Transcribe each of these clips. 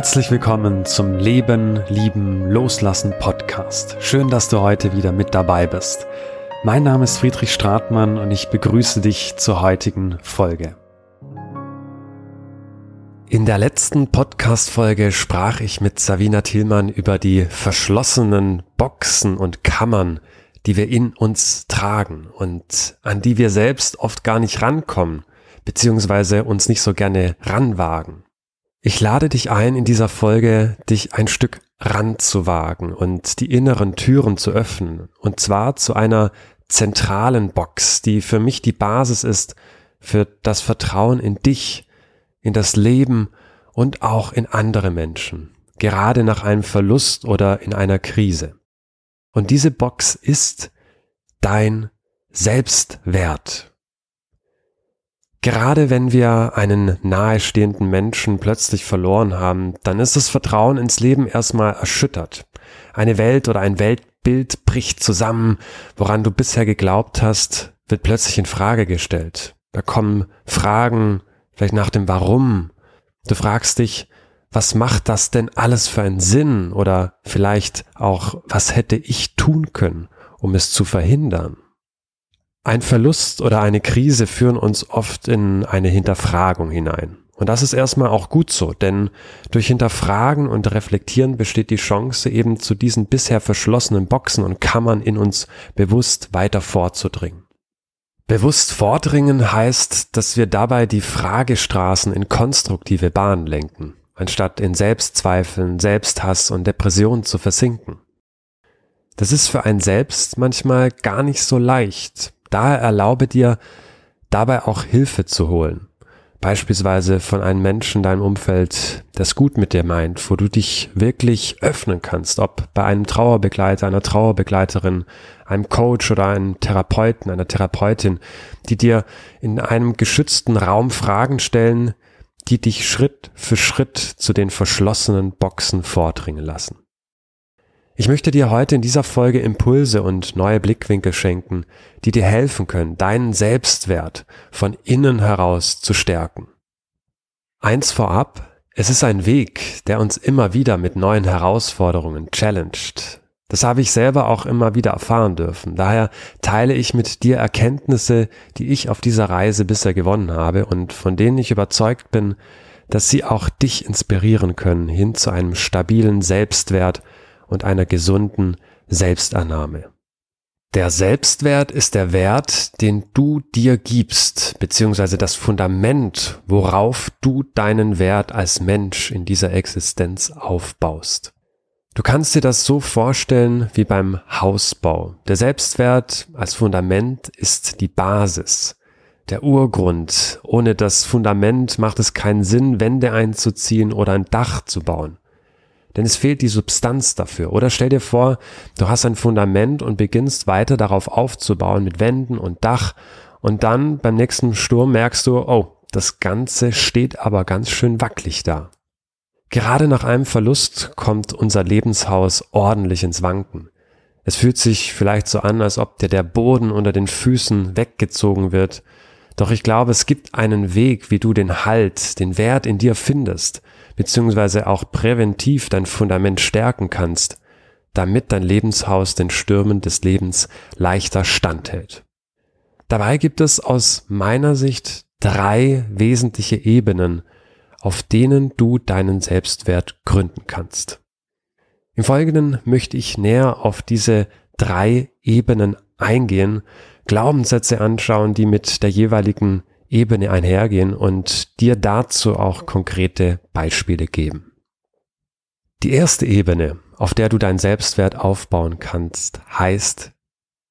Herzlich willkommen zum Leben, Lieben, Loslassen Podcast. Schön, dass du heute wieder mit dabei bist. Mein Name ist Friedrich Stratmann und ich begrüße dich zur heutigen Folge. In der letzten Podcast-Folge sprach ich mit Savina Thielmann über die verschlossenen Boxen und Kammern, die wir in uns tragen und an die wir selbst oft gar nicht rankommen, beziehungsweise uns nicht so gerne ranwagen. Ich lade dich ein, in dieser Folge dich ein Stück ranzuwagen und die inneren Türen zu öffnen. Und zwar zu einer zentralen Box, die für mich die Basis ist für das Vertrauen in dich, in das Leben und auch in andere Menschen, gerade nach einem Verlust oder in einer Krise. Und diese Box ist dein Selbstwert. Gerade wenn wir einen nahestehenden Menschen plötzlich verloren haben, dann ist das Vertrauen ins Leben erstmal erschüttert. Eine Welt oder ein Weltbild bricht zusammen, woran du bisher geglaubt hast, wird plötzlich in Frage gestellt. Da kommen Fragen, vielleicht nach dem Warum. Du fragst dich, was macht das denn alles für einen Sinn? Oder vielleicht auch, was hätte ich tun können, um es zu verhindern? Ein Verlust oder eine Krise führen uns oft in eine Hinterfragung hinein. Und das ist erstmal auch gut so, denn durch Hinterfragen und Reflektieren besteht die Chance, eben zu diesen bisher verschlossenen Boxen und Kammern in uns bewusst weiter vorzudringen. Bewusst vordringen heißt, dass wir dabei die Fragestraßen in konstruktive Bahnen lenken, anstatt in Selbstzweifeln, Selbsthass und Depressionen zu versinken. Das ist für ein Selbst manchmal gar nicht so leicht, Daher erlaube dir, dabei auch Hilfe zu holen. Beispielsweise von einem Menschen in deinem Umfeld, das gut mit dir meint, wo du dich wirklich öffnen kannst, ob bei einem Trauerbegleiter, einer Trauerbegleiterin, einem Coach oder einem Therapeuten, einer Therapeutin, die dir in einem geschützten Raum Fragen stellen, die dich Schritt für Schritt zu den verschlossenen Boxen vordringen lassen. Ich möchte dir heute in dieser Folge Impulse und neue Blickwinkel schenken, die dir helfen können, deinen Selbstwert von innen heraus zu stärken. Eins vorab, es ist ein Weg, der uns immer wieder mit neuen Herausforderungen challenged. Das habe ich selber auch immer wieder erfahren dürfen. Daher teile ich mit dir Erkenntnisse, die ich auf dieser Reise bisher gewonnen habe und von denen ich überzeugt bin, dass sie auch dich inspirieren können hin zu einem stabilen Selbstwert und einer gesunden Selbstannahme. Der Selbstwert ist der Wert, den du dir gibst, beziehungsweise das Fundament, worauf du deinen Wert als Mensch in dieser Existenz aufbaust. Du kannst dir das so vorstellen wie beim Hausbau. Der Selbstwert als Fundament ist die Basis, der Urgrund. Ohne das Fundament macht es keinen Sinn, Wände einzuziehen oder ein Dach zu bauen denn es fehlt die Substanz dafür. Oder stell dir vor, du hast ein Fundament und beginnst weiter darauf aufzubauen mit Wänden und Dach und dann beim nächsten Sturm merkst du, oh, das Ganze steht aber ganz schön wackelig da. Gerade nach einem Verlust kommt unser Lebenshaus ordentlich ins Wanken. Es fühlt sich vielleicht so an, als ob dir der Boden unter den Füßen weggezogen wird. Doch ich glaube, es gibt einen Weg, wie du den Halt, den Wert in dir findest beziehungsweise auch präventiv dein Fundament stärken kannst, damit dein Lebenshaus den Stürmen des Lebens leichter standhält. Dabei gibt es aus meiner Sicht drei wesentliche Ebenen, auf denen du deinen Selbstwert gründen kannst. Im Folgenden möchte ich näher auf diese drei Ebenen eingehen, Glaubenssätze anschauen, die mit der jeweiligen Ebene einhergehen und dir dazu auch konkrete Beispiele geben. Die erste Ebene, auf der du dein Selbstwert aufbauen kannst, heißt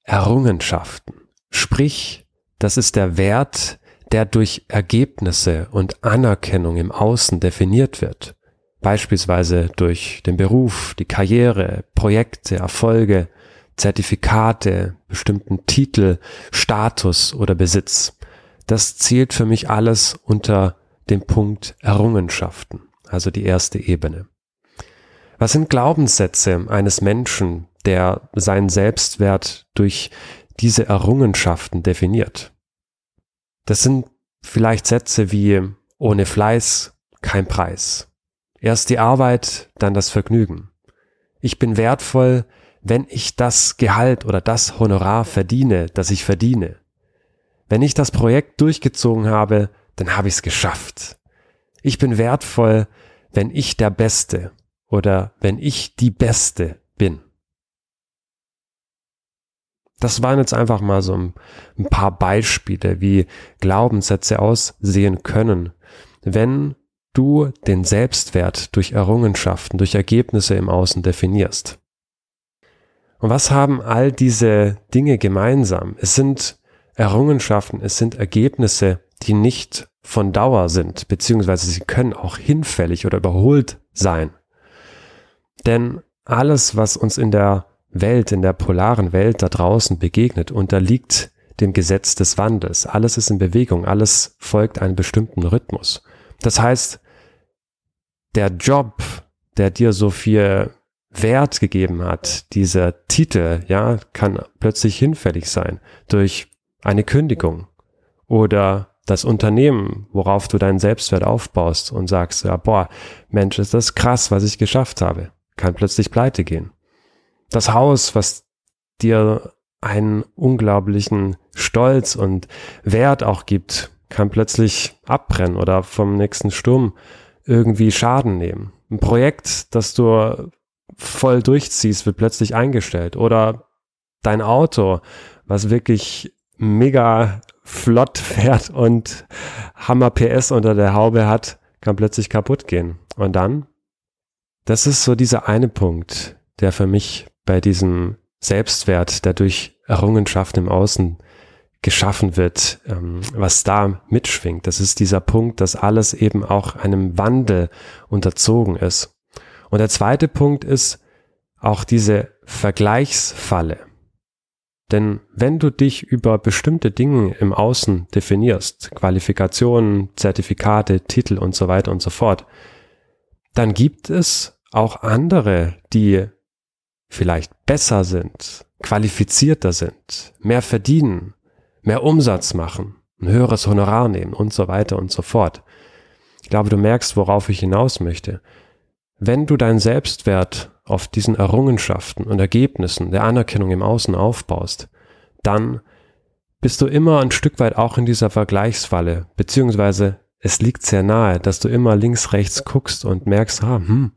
Errungenschaften. Sprich, das ist der Wert, der durch Ergebnisse und Anerkennung im Außen definiert wird. Beispielsweise durch den Beruf, die Karriere, Projekte, Erfolge, Zertifikate, bestimmten Titel, Status oder Besitz das zählt für mich alles unter dem Punkt Errungenschaften, also die erste Ebene. Was sind Glaubenssätze eines Menschen, der seinen Selbstwert durch diese Errungenschaften definiert? Das sind vielleicht Sätze wie ohne Fleiß kein Preis, Erst die Arbeit, dann das Vergnügen. Ich bin wertvoll, wenn ich das Gehalt oder das Honorar verdiene, das ich verdiene. Wenn ich das Projekt durchgezogen habe, dann habe ich es geschafft. Ich bin wertvoll, wenn ich der Beste oder wenn ich die Beste bin. Das waren jetzt einfach mal so ein, paar Beispiele, wie Glaubenssätze aussehen können, wenn du den Selbstwert durch Errungenschaften, durch Ergebnisse im Außen definierst. Und was haben all diese Dinge gemeinsam? Es sind Errungenschaften, es sind Ergebnisse, die nicht von Dauer sind, beziehungsweise sie können auch hinfällig oder überholt sein. Denn alles, was uns in der Welt, in der polaren Welt da draußen begegnet, unterliegt dem Gesetz des Wandels. Alles ist in Bewegung, alles folgt einem bestimmten Rhythmus. Das heißt, der Job, der dir so viel Wert gegeben hat, dieser Titel, ja, kann plötzlich hinfällig sein durch eine Kündigung oder das Unternehmen, worauf du deinen Selbstwert aufbaust und sagst, ja, boah, Mensch, ist das krass, was ich geschafft habe, kann plötzlich pleite gehen. Das Haus, was dir einen unglaublichen Stolz und Wert auch gibt, kann plötzlich abbrennen oder vom nächsten Sturm irgendwie Schaden nehmen. Ein Projekt, das du voll durchziehst, wird plötzlich eingestellt. Oder dein Auto, was wirklich mega flott fährt und Hammer PS unter der Haube hat, kann plötzlich kaputt gehen. Und dann, das ist so dieser eine Punkt, der für mich bei diesem Selbstwert, der durch Errungenschaften im Außen geschaffen wird, ähm, was da mitschwingt. Das ist dieser Punkt, dass alles eben auch einem Wandel unterzogen ist. Und der zweite Punkt ist auch diese Vergleichsfalle. Denn wenn du dich über bestimmte Dinge im Außen definierst, Qualifikationen, Zertifikate, Titel und so weiter und so fort, dann gibt es auch andere, die vielleicht besser sind, qualifizierter sind, mehr verdienen, mehr Umsatz machen, ein höheres Honorar nehmen und so weiter und so fort. Ich glaube, du merkst, worauf ich hinaus möchte. Wenn du deinen Selbstwert auf diesen Errungenschaften und Ergebnissen der Anerkennung im Außen aufbaust, dann bist du immer ein Stück weit auch in dieser Vergleichsfalle, beziehungsweise es liegt sehr nahe, dass du immer links, rechts guckst und merkst, ah, hm,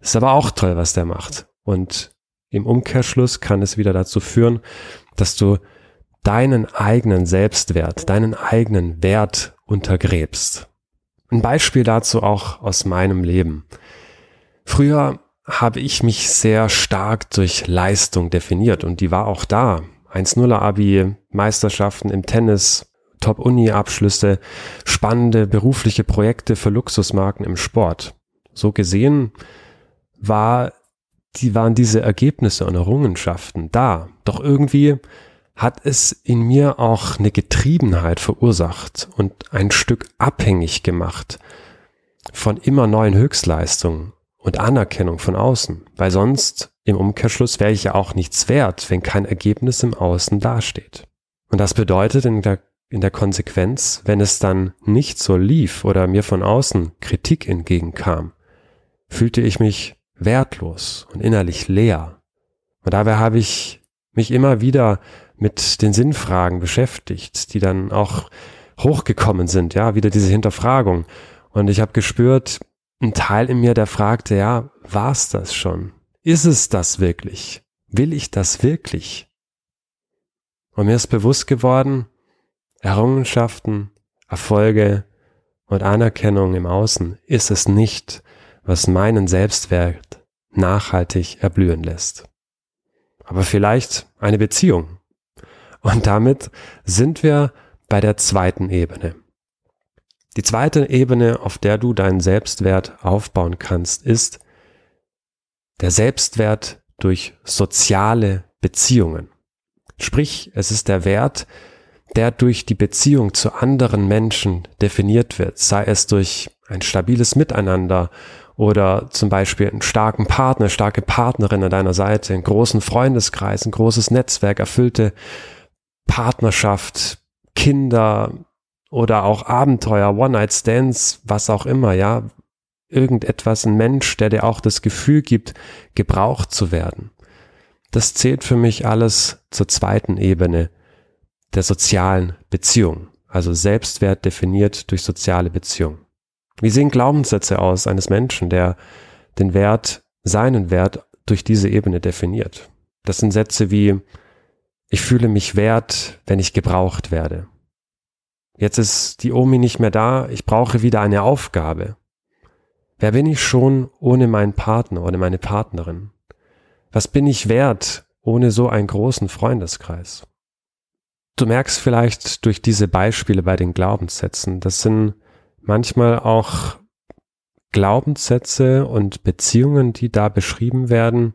ist aber auch toll, was der macht. Und im Umkehrschluss kann es wieder dazu führen, dass du deinen eigenen Selbstwert, deinen eigenen Wert untergräbst. Ein Beispiel dazu auch aus meinem Leben. Früher habe ich mich sehr stark durch Leistung definiert und die war auch da. 1-0er Abi, Meisterschaften im Tennis, Top-Uni-Abschlüsse, spannende berufliche Projekte für Luxusmarken im Sport. So gesehen war, die waren diese Ergebnisse und Errungenschaften da. Doch irgendwie hat es in mir auch eine Getriebenheit verursacht und ein Stück abhängig gemacht von immer neuen Höchstleistungen und Anerkennung von außen, weil sonst im Umkehrschluss wäre ich ja auch nichts wert, wenn kein Ergebnis im Außen dasteht. Und das bedeutet in der, in der Konsequenz, wenn es dann nicht so lief oder mir von außen Kritik entgegenkam, fühlte ich mich wertlos und innerlich leer. Und dabei habe ich mich immer wieder mit den Sinnfragen beschäftigt, die dann auch hochgekommen sind, ja, wieder diese Hinterfragung. Und ich habe gespürt, ein Teil in mir, der fragte, ja, war's das schon? Ist es das wirklich? Will ich das wirklich? Und mir ist bewusst geworden, Errungenschaften, Erfolge und Anerkennung im Außen ist es nicht, was meinen Selbstwert nachhaltig erblühen lässt. Aber vielleicht eine Beziehung. Und damit sind wir bei der zweiten Ebene. Die zweite Ebene, auf der du deinen Selbstwert aufbauen kannst, ist der Selbstwert durch soziale Beziehungen. Sprich, es ist der Wert, der durch die Beziehung zu anderen Menschen definiert wird, sei es durch ein stabiles Miteinander oder zum Beispiel einen starken Partner, starke Partnerin an deiner Seite, einen großen Freundeskreis, ein großes Netzwerk, erfüllte Partnerschaft, Kinder, oder auch Abenteuer, One-Night-Stands, was auch immer, ja. irgendetwas, ein Mensch, der dir auch das Gefühl gibt, gebraucht zu werden. Das zählt für mich alles zur zweiten Ebene der sozialen Beziehung, also Selbstwert definiert durch soziale Beziehung. Wie sehen Glaubenssätze aus eines Menschen, der den Wert, seinen Wert durch diese Ebene definiert? Das sind Sätze wie, ich fühle mich wert, wenn ich gebraucht werde. Jetzt ist die Omi nicht mehr da, ich brauche wieder eine Aufgabe. Wer bin ich schon ohne meinen Partner oder meine Partnerin? Was bin ich wert ohne so einen großen Freundeskreis? Du merkst vielleicht durch diese Beispiele bei den Glaubenssätzen, das sind manchmal auch Glaubenssätze und Beziehungen, die da beschrieben werden,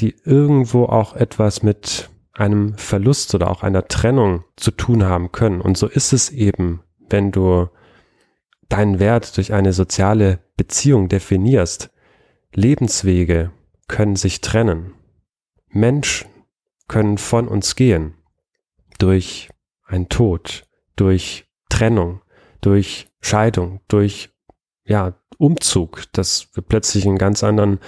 die irgendwo auch etwas mit einem Verlust oder auch einer Trennung zu tun haben können. Und so ist es eben, wenn du deinen Wert durch eine soziale Beziehung definierst. Lebenswege können sich trennen. Menschen können von uns gehen. Durch ein Tod, durch Trennung, durch Scheidung, durch ja, Umzug, dass wir plötzlich in einem ganz anderen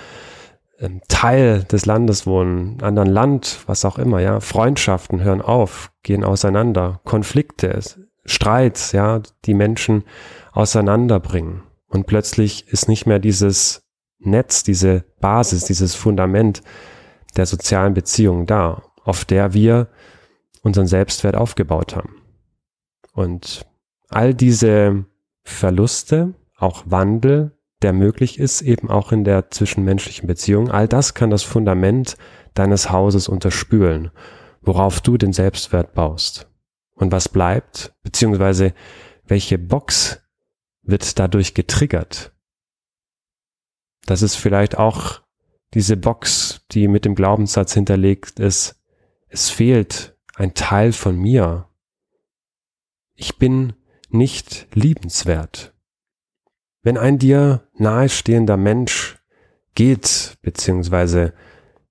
Teil des Landes wohnen, anderen Land, was auch immer, ja. Freundschaften hören auf, gehen auseinander, Konflikte, Streits, ja, die Menschen auseinanderbringen. Und plötzlich ist nicht mehr dieses Netz, diese Basis, dieses Fundament der sozialen Beziehungen da, auf der wir unseren Selbstwert aufgebaut haben. Und all diese Verluste, auch Wandel, der möglich ist, eben auch in der zwischenmenschlichen Beziehung, all das kann das Fundament deines Hauses unterspülen, worauf du den Selbstwert baust. Und was bleibt, beziehungsweise welche Box wird dadurch getriggert. Das ist vielleicht auch diese Box, die mit dem Glaubenssatz hinterlegt ist, es fehlt ein Teil von mir. Ich bin nicht liebenswert. Wenn ein dir nahestehender Mensch geht, beziehungsweise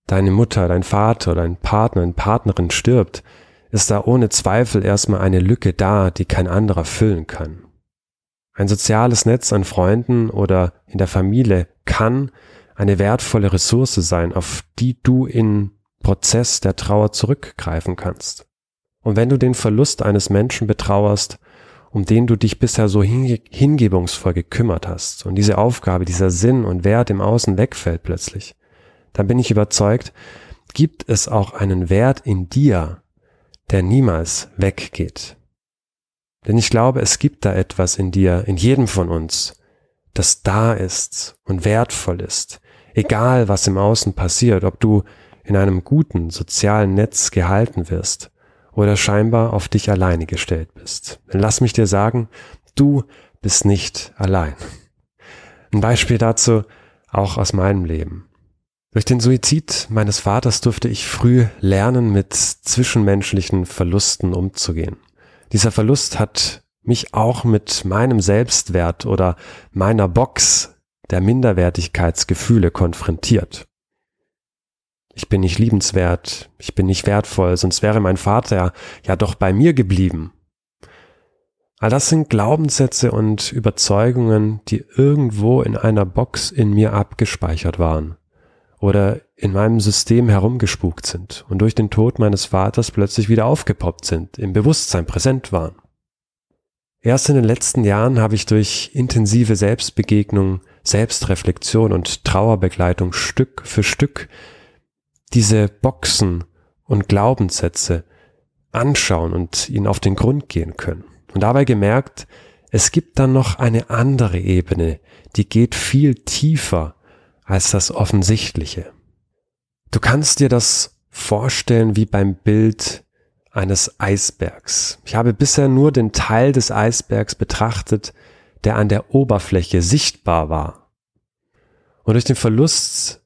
deine Mutter, dein Vater, dein Partner, deine Partnerin stirbt, ist da ohne Zweifel erstmal eine Lücke da, die kein anderer füllen kann. Ein soziales Netz an Freunden oder in der Familie kann eine wertvolle Ressource sein, auf die du in Prozess der Trauer zurückgreifen kannst. Und wenn du den Verlust eines Menschen betrauerst, um den du dich bisher so hingebungsvoll gekümmert hast. Und diese Aufgabe, dieser Sinn und Wert im Außen wegfällt plötzlich, dann bin ich überzeugt, gibt es auch einen Wert in dir, der niemals weggeht. Denn ich glaube, es gibt da etwas in dir, in jedem von uns, das da ist und wertvoll ist, egal was im Außen passiert, ob du in einem guten sozialen Netz gehalten wirst oder scheinbar auf dich alleine gestellt bist. Denn lass mich dir sagen, du bist nicht allein. Ein Beispiel dazu auch aus meinem Leben. Durch den Suizid meines Vaters durfte ich früh lernen, mit zwischenmenschlichen Verlusten umzugehen. Dieser Verlust hat mich auch mit meinem Selbstwert oder meiner Box der Minderwertigkeitsgefühle konfrontiert. Ich bin nicht liebenswert, ich bin nicht wertvoll, sonst wäre mein Vater ja doch bei mir geblieben. All das sind Glaubenssätze und Überzeugungen, die irgendwo in einer Box in mir abgespeichert waren oder in meinem System herumgespukt sind und durch den Tod meines Vaters plötzlich wieder aufgepoppt sind, im Bewusstsein präsent waren. Erst in den letzten Jahren habe ich durch intensive Selbstbegegnung, Selbstreflexion und Trauerbegleitung Stück für Stück diese Boxen und Glaubenssätze anschauen und ihnen auf den Grund gehen können. Und dabei gemerkt, es gibt dann noch eine andere Ebene, die geht viel tiefer als das Offensichtliche. Du kannst dir das vorstellen wie beim Bild eines Eisbergs. Ich habe bisher nur den Teil des Eisbergs betrachtet, der an der Oberfläche sichtbar war. Und durch den Verlust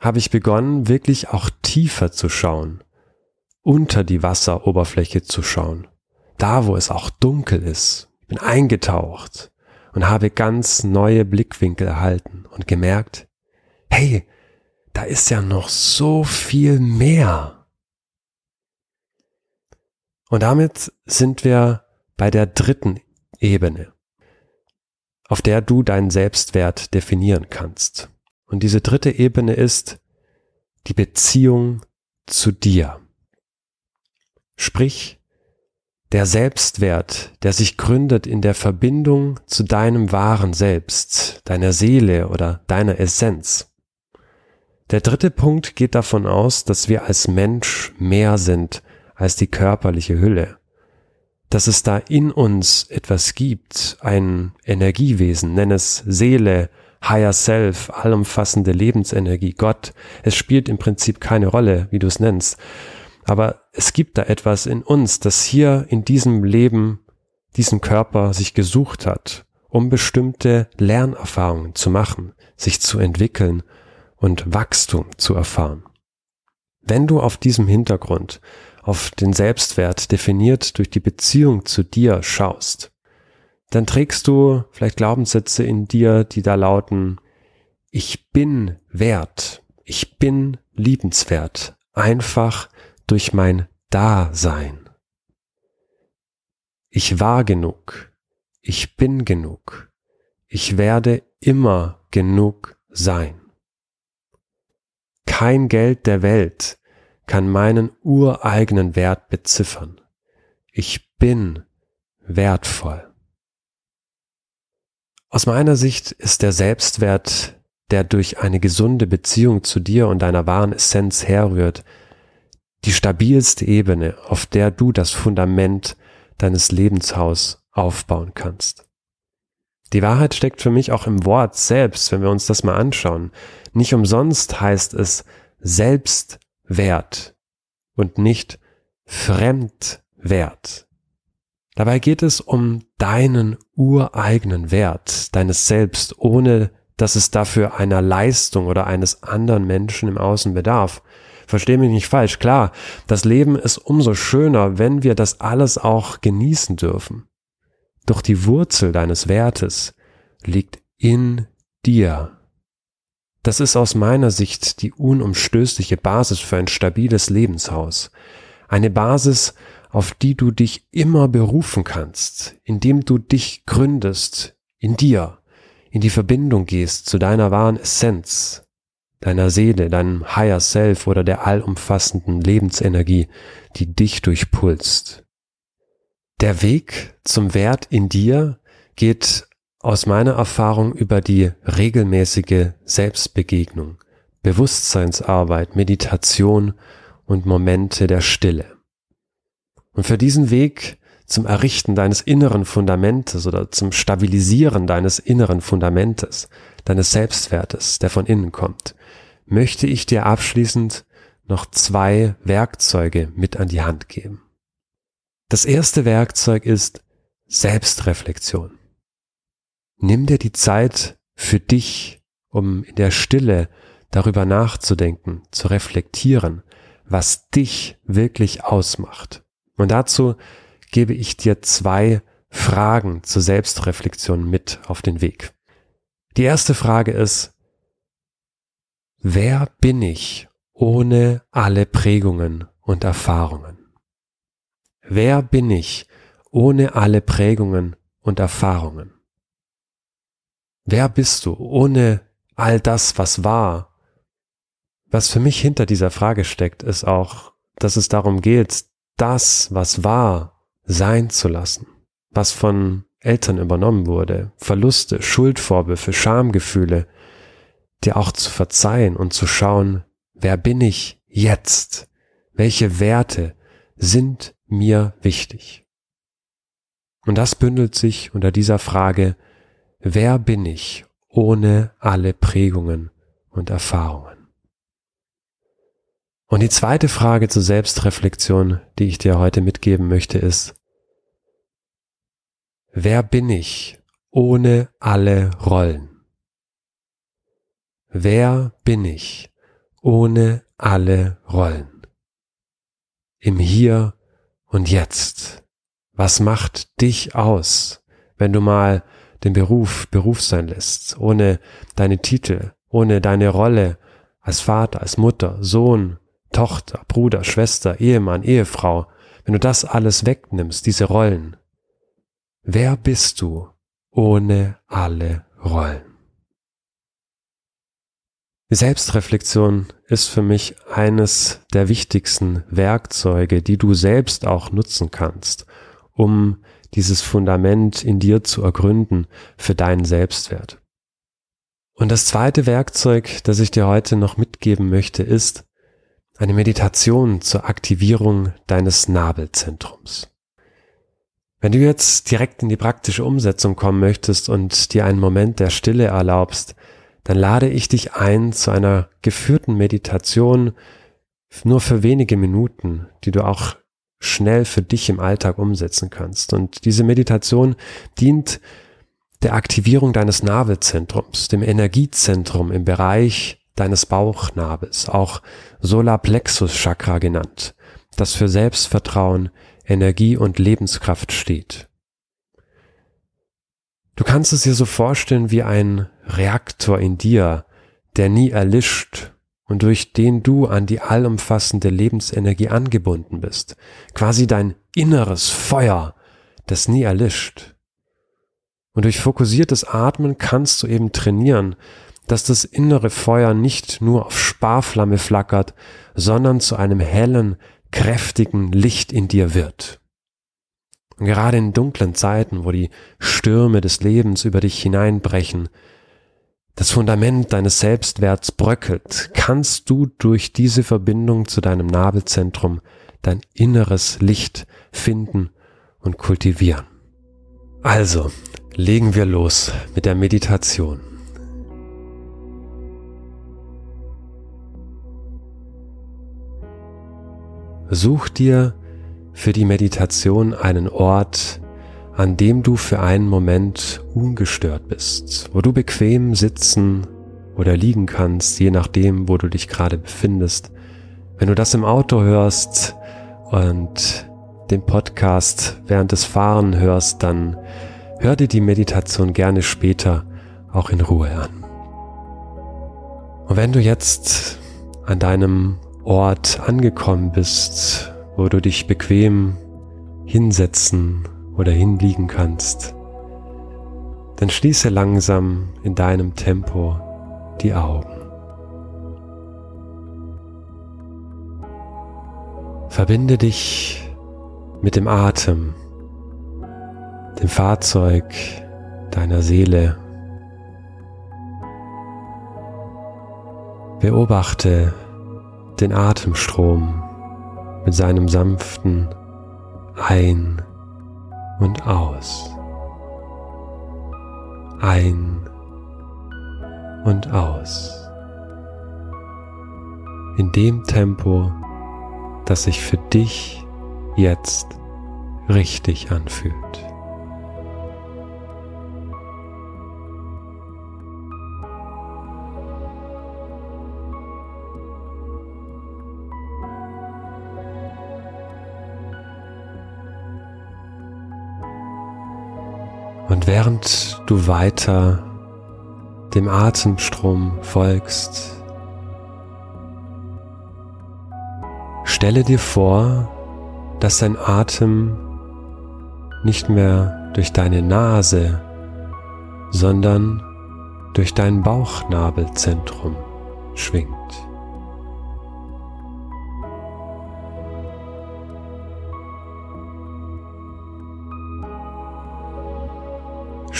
habe ich begonnen, wirklich auch tiefer zu schauen, unter die Wasseroberfläche zu schauen, da wo es auch dunkel ist. Ich bin eingetaucht und habe ganz neue Blickwinkel erhalten und gemerkt, hey, da ist ja noch so viel mehr. Und damit sind wir bei der dritten Ebene. auf der du deinen Selbstwert definieren kannst. Und diese dritte Ebene ist die Beziehung zu dir. Sprich, der Selbstwert, der sich gründet in der Verbindung zu deinem wahren Selbst, deiner Seele oder deiner Essenz. Der dritte Punkt geht davon aus, dass wir als Mensch mehr sind als die körperliche Hülle. Dass es da in uns etwas gibt, ein Energiewesen, nenn es Seele, Higher Self, allumfassende Lebensenergie, Gott. Es spielt im Prinzip keine Rolle, wie du es nennst. Aber es gibt da etwas in uns, das hier in diesem Leben, diesen Körper sich gesucht hat, um bestimmte Lernerfahrungen zu machen, sich zu entwickeln und Wachstum zu erfahren. Wenn du auf diesem Hintergrund auf den Selbstwert definiert durch die Beziehung zu dir schaust, dann trägst du vielleicht Glaubenssätze in dir, die da lauten, ich bin wert, ich bin liebenswert, einfach durch mein Dasein. Ich war genug, ich bin genug, ich werde immer genug sein. Kein Geld der Welt kann meinen ureigenen Wert beziffern. Ich bin wertvoll. Aus meiner Sicht ist der Selbstwert, der durch eine gesunde Beziehung zu dir und deiner wahren Essenz herrührt, die stabilste Ebene, auf der du das Fundament deines Lebenshaus aufbauen kannst. Die Wahrheit steckt für mich auch im Wort selbst, wenn wir uns das mal anschauen. Nicht umsonst heißt es Selbstwert und nicht Fremdwert. Dabei geht es um deinen ureigenen Wert, deines Selbst, ohne dass es dafür einer Leistung oder eines anderen Menschen im Außen bedarf. Versteh mich nicht falsch, klar, das Leben ist umso schöner, wenn wir das alles auch genießen dürfen. Doch die Wurzel deines Wertes liegt in dir. Das ist aus meiner Sicht die unumstößliche Basis für ein stabiles Lebenshaus. Eine Basis, auf die du dich immer berufen kannst, indem du dich gründest in dir, in die Verbindung gehst zu deiner wahren Essenz, deiner Seele, deinem Higher Self oder der allumfassenden Lebensenergie, die dich durchpulst. Der Weg zum Wert in dir geht aus meiner Erfahrung über die regelmäßige Selbstbegegnung, Bewusstseinsarbeit, Meditation und Momente der Stille. Und für diesen Weg zum Errichten deines inneren Fundamentes oder zum Stabilisieren deines inneren Fundamentes, deines Selbstwertes, der von innen kommt, möchte ich dir abschließend noch zwei Werkzeuge mit an die Hand geben. Das erste Werkzeug ist Selbstreflexion. Nimm dir die Zeit für dich, um in der Stille darüber nachzudenken, zu reflektieren, was dich wirklich ausmacht. Und dazu gebe ich dir zwei Fragen zur Selbstreflexion mit auf den Weg. Die erste Frage ist, wer bin ich ohne alle Prägungen und Erfahrungen? Wer bin ich ohne alle Prägungen und Erfahrungen? Wer bist du ohne all das, was war? Was für mich hinter dieser Frage steckt, ist auch, dass es darum geht, das, was war, sein zu lassen, was von Eltern übernommen wurde, Verluste, Schuldvorwürfe, Schamgefühle, dir auch zu verzeihen und zu schauen, wer bin ich jetzt? Welche Werte sind mir wichtig? Und das bündelt sich unter dieser Frage, wer bin ich ohne alle Prägungen und Erfahrungen? Und die zweite Frage zur Selbstreflexion, die ich dir heute mitgeben möchte, ist, wer bin ich ohne alle Rollen? Wer bin ich ohne alle Rollen? Im Hier und Jetzt. Was macht dich aus, wenn du mal den Beruf Beruf sein lässt, ohne deine Titel, ohne deine Rolle als Vater, als Mutter, Sohn, Tochter, Bruder, Schwester, Ehemann, Ehefrau, wenn du das alles wegnimmst, diese Rollen, wer bist du ohne alle Rollen. Die Selbstreflexion ist für mich eines der wichtigsten Werkzeuge, die du selbst auch nutzen kannst, um dieses Fundament in dir zu ergründen für deinen Selbstwert. Und das zweite Werkzeug, das ich dir heute noch mitgeben möchte, ist eine Meditation zur Aktivierung deines Nabelzentrums. Wenn du jetzt direkt in die praktische Umsetzung kommen möchtest und dir einen Moment der Stille erlaubst, dann lade ich dich ein zu einer geführten Meditation nur für wenige Minuten, die du auch schnell für dich im Alltag umsetzen kannst. Und diese Meditation dient der Aktivierung deines Nabelzentrums, dem Energiezentrum im Bereich deines Bauchnabels, auch Solarplexus Chakra genannt, das für Selbstvertrauen, Energie und Lebenskraft steht. Du kannst es dir so vorstellen wie ein Reaktor in dir, der nie erlischt und durch den du an die allumfassende Lebensenergie angebunden bist, quasi dein inneres Feuer, das nie erlischt. Und durch fokussiertes Atmen kannst du eben trainieren, dass das innere Feuer nicht nur auf Sparflamme flackert, sondern zu einem hellen, kräftigen Licht in dir wird. Und gerade in dunklen Zeiten, wo die Stürme des Lebens über dich hineinbrechen, das Fundament deines Selbstwerts bröckelt, kannst du durch diese Verbindung zu deinem Nabelzentrum dein inneres Licht finden und kultivieren. Also, legen wir los mit der Meditation. Such dir für die Meditation einen Ort, an dem du für einen Moment ungestört bist, wo du bequem sitzen oder liegen kannst, je nachdem, wo du dich gerade befindest. Wenn du das im Auto hörst und den Podcast während des Fahren hörst, dann hör dir die Meditation gerne später auch in Ruhe an. Und wenn du jetzt an deinem Ort angekommen bist, wo du dich bequem hinsetzen oder hinliegen kannst, dann schließe langsam in deinem Tempo die Augen. Verbinde dich mit dem Atem, dem Fahrzeug deiner Seele. Beobachte den Atemstrom mit seinem sanften Ein- und Aus. Ein und aus. In dem Tempo, das sich für dich jetzt richtig anfühlt. Und während du weiter dem Atemstrom folgst, stelle dir vor, dass dein Atem nicht mehr durch deine Nase, sondern durch dein Bauchnabelzentrum schwingt.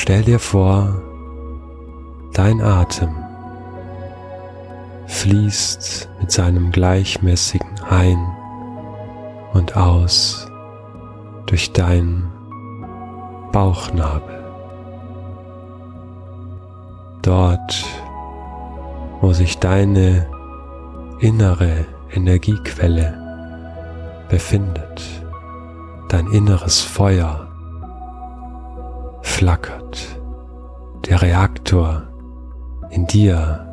Stell dir vor, dein Atem fließt mit seinem gleichmäßigen Ein- und Aus durch deinen Bauchnabel. Dort, wo sich deine innere Energiequelle befindet, dein inneres Feuer flackert. Der Reaktor in dir,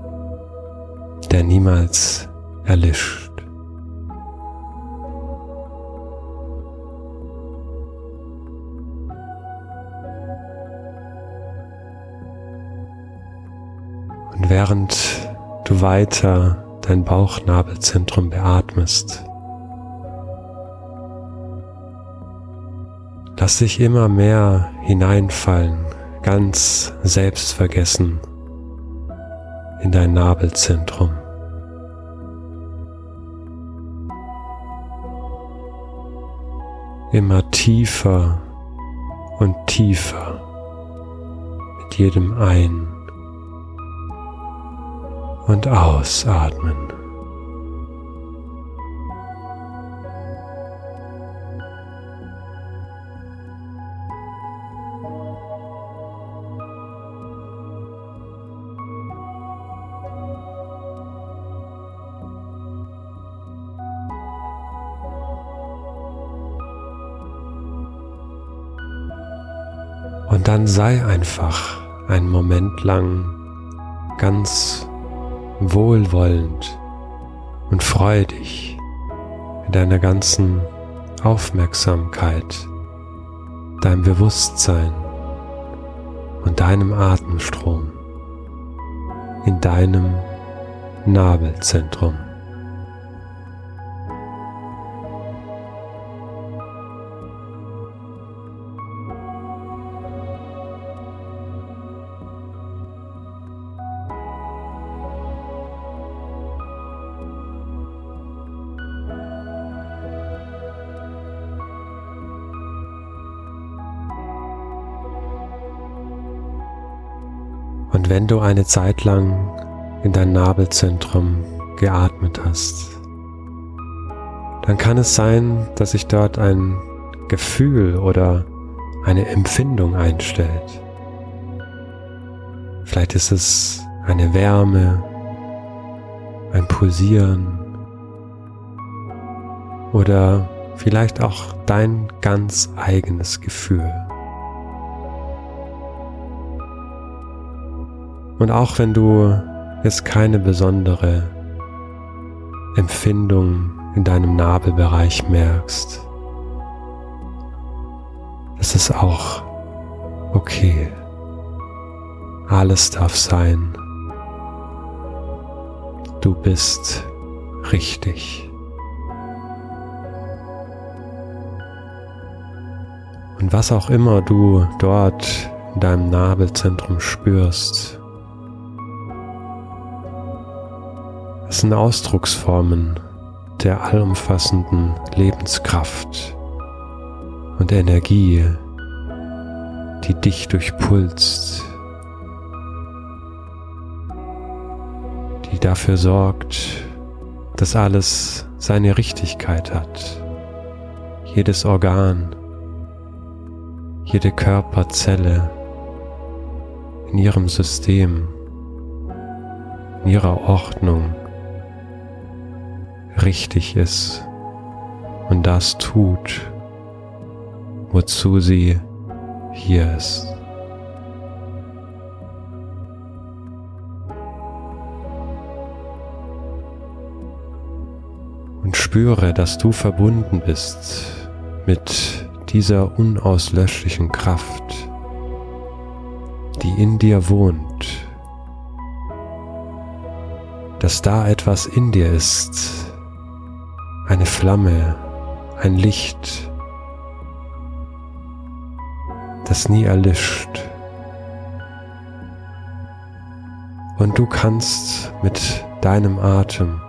der niemals erlischt. Und während du weiter dein Bauchnabelzentrum beatmest, Lass dich immer mehr hineinfallen ganz selbstvergessen in dein Nabelzentrum. Immer tiefer und tiefer mit jedem Ein- und Ausatmen. Und dann sei einfach einen Moment lang ganz wohlwollend und freudig mit deiner ganzen Aufmerksamkeit, deinem Bewusstsein und deinem Atemstrom in deinem Nabelzentrum. Wenn du eine Zeit lang in dein Nabelzentrum geatmet hast, dann kann es sein, dass sich dort ein Gefühl oder eine Empfindung einstellt. Vielleicht ist es eine Wärme, ein Pulsieren oder vielleicht auch dein ganz eigenes Gefühl. Und auch wenn du jetzt keine besondere Empfindung in deinem Nabelbereich merkst, das ist auch okay. Alles darf sein. Du bist richtig. Und was auch immer du dort in deinem Nabelzentrum spürst, Es sind Ausdrucksformen der allumfassenden Lebenskraft und Energie, die dich durchpulst, die dafür sorgt, dass alles seine Richtigkeit hat. Jedes Organ, jede Körperzelle in ihrem System, in ihrer Ordnung richtig ist und das tut, wozu sie hier ist. Und spüre, dass du verbunden bist mit dieser unauslöschlichen Kraft, die in dir wohnt, dass da etwas in dir ist, eine Flamme, ein Licht, das nie erlischt. Und du kannst mit deinem Atem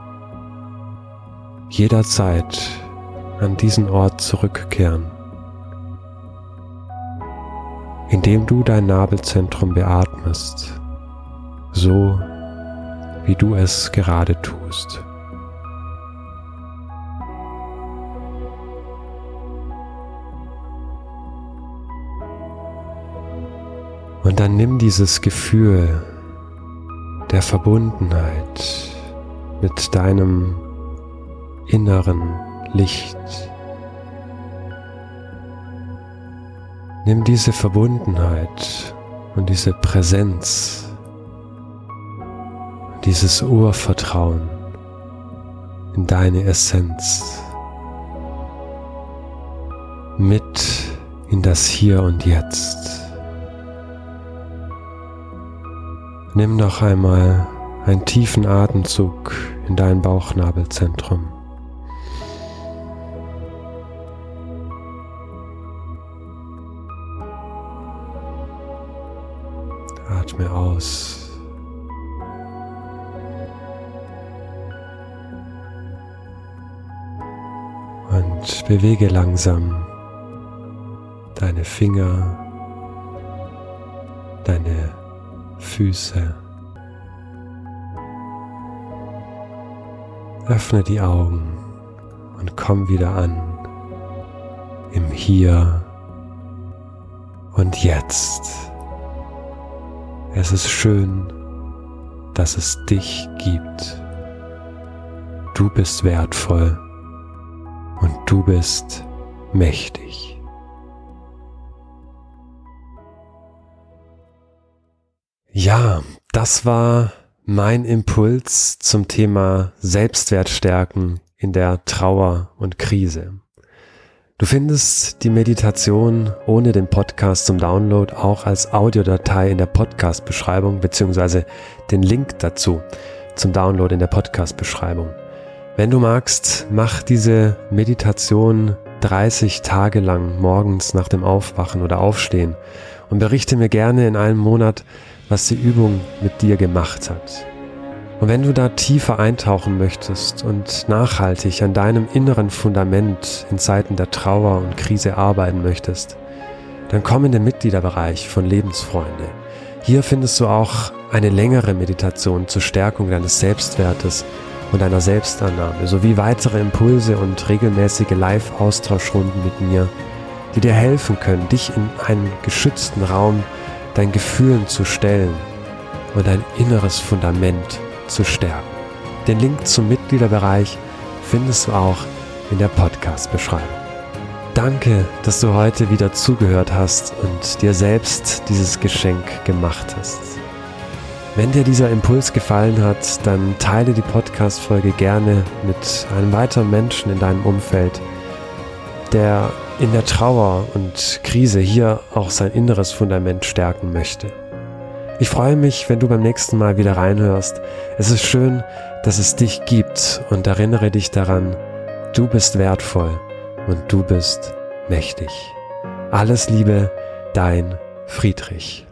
jederzeit an diesen Ort zurückkehren, indem du dein Nabelzentrum beatmest, so wie du es gerade tust. Und dann nimm dieses Gefühl der Verbundenheit mit deinem inneren Licht. Nimm diese Verbundenheit und diese Präsenz, dieses Urvertrauen in deine Essenz mit in das Hier und Jetzt. Nimm noch einmal einen tiefen Atemzug in dein Bauchnabelzentrum. Atme aus. Und bewege langsam deine Finger, deine Füße. Öffne die Augen und komm wieder an im Hier und Jetzt. Es ist schön, dass es dich gibt. Du bist wertvoll und du bist mächtig. Ja, das war mein Impuls zum Thema Selbstwertstärken in der Trauer und Krise. Du findest die Meditation ohne den Podcast zum Download auch als Audiodatei in der Podcast-Beschreibung beziehungsweise den Link dazu zum Download in der Podcast-Beschreibung. Wenn du magst, mach diese Meditation 30 Tage lang morgens nach dem Aufwachen oder Aufstehen und berichte mir gerne in einem Monat, was die Übung mit dir gemacht hat. Und wenn du da tiefer eintauchen möchtest und nachhaltig an deinem inneren Fundament in Zeiten der Trauer und Krise arbeiten möchtest, dann komm in den Mitgliederbereich von Lebensfreunde. Hier findest du auch eine längere Meditation zur Stärkung deines Selbstwertes und deiner Selbstannahme sowie weitere Impulse und regelmäßige Live-Austauschrunden mit mir, die dir helfen können, dich in einen geschützten Raum deinen Gefühlen zu stellen und dein inneres Fundament zu stärken. Den Link zum Mitgliederbereich findest du auch in der Podcast-Beschreibung. Danke, dass du heute wieder zugehört hast und dir selbst dieses Geschenk gemacht hast. Wenn dir dieser Impuls gefallen hat, dann teile die Podcast-Folge gerne mit einem weiteren Menschen in deinem Umfeld, der in der Trauer und Krise hier auch sein inneres Fundament stärken möchte. Ich freue mich, wenn du beim nächsten Mal wieder reinhörst. Es ist schön, dass es dich gibt und erinnere dich daran, du bist wertvoll und du bist mächtig. Alles Liebe, dein Friedrich.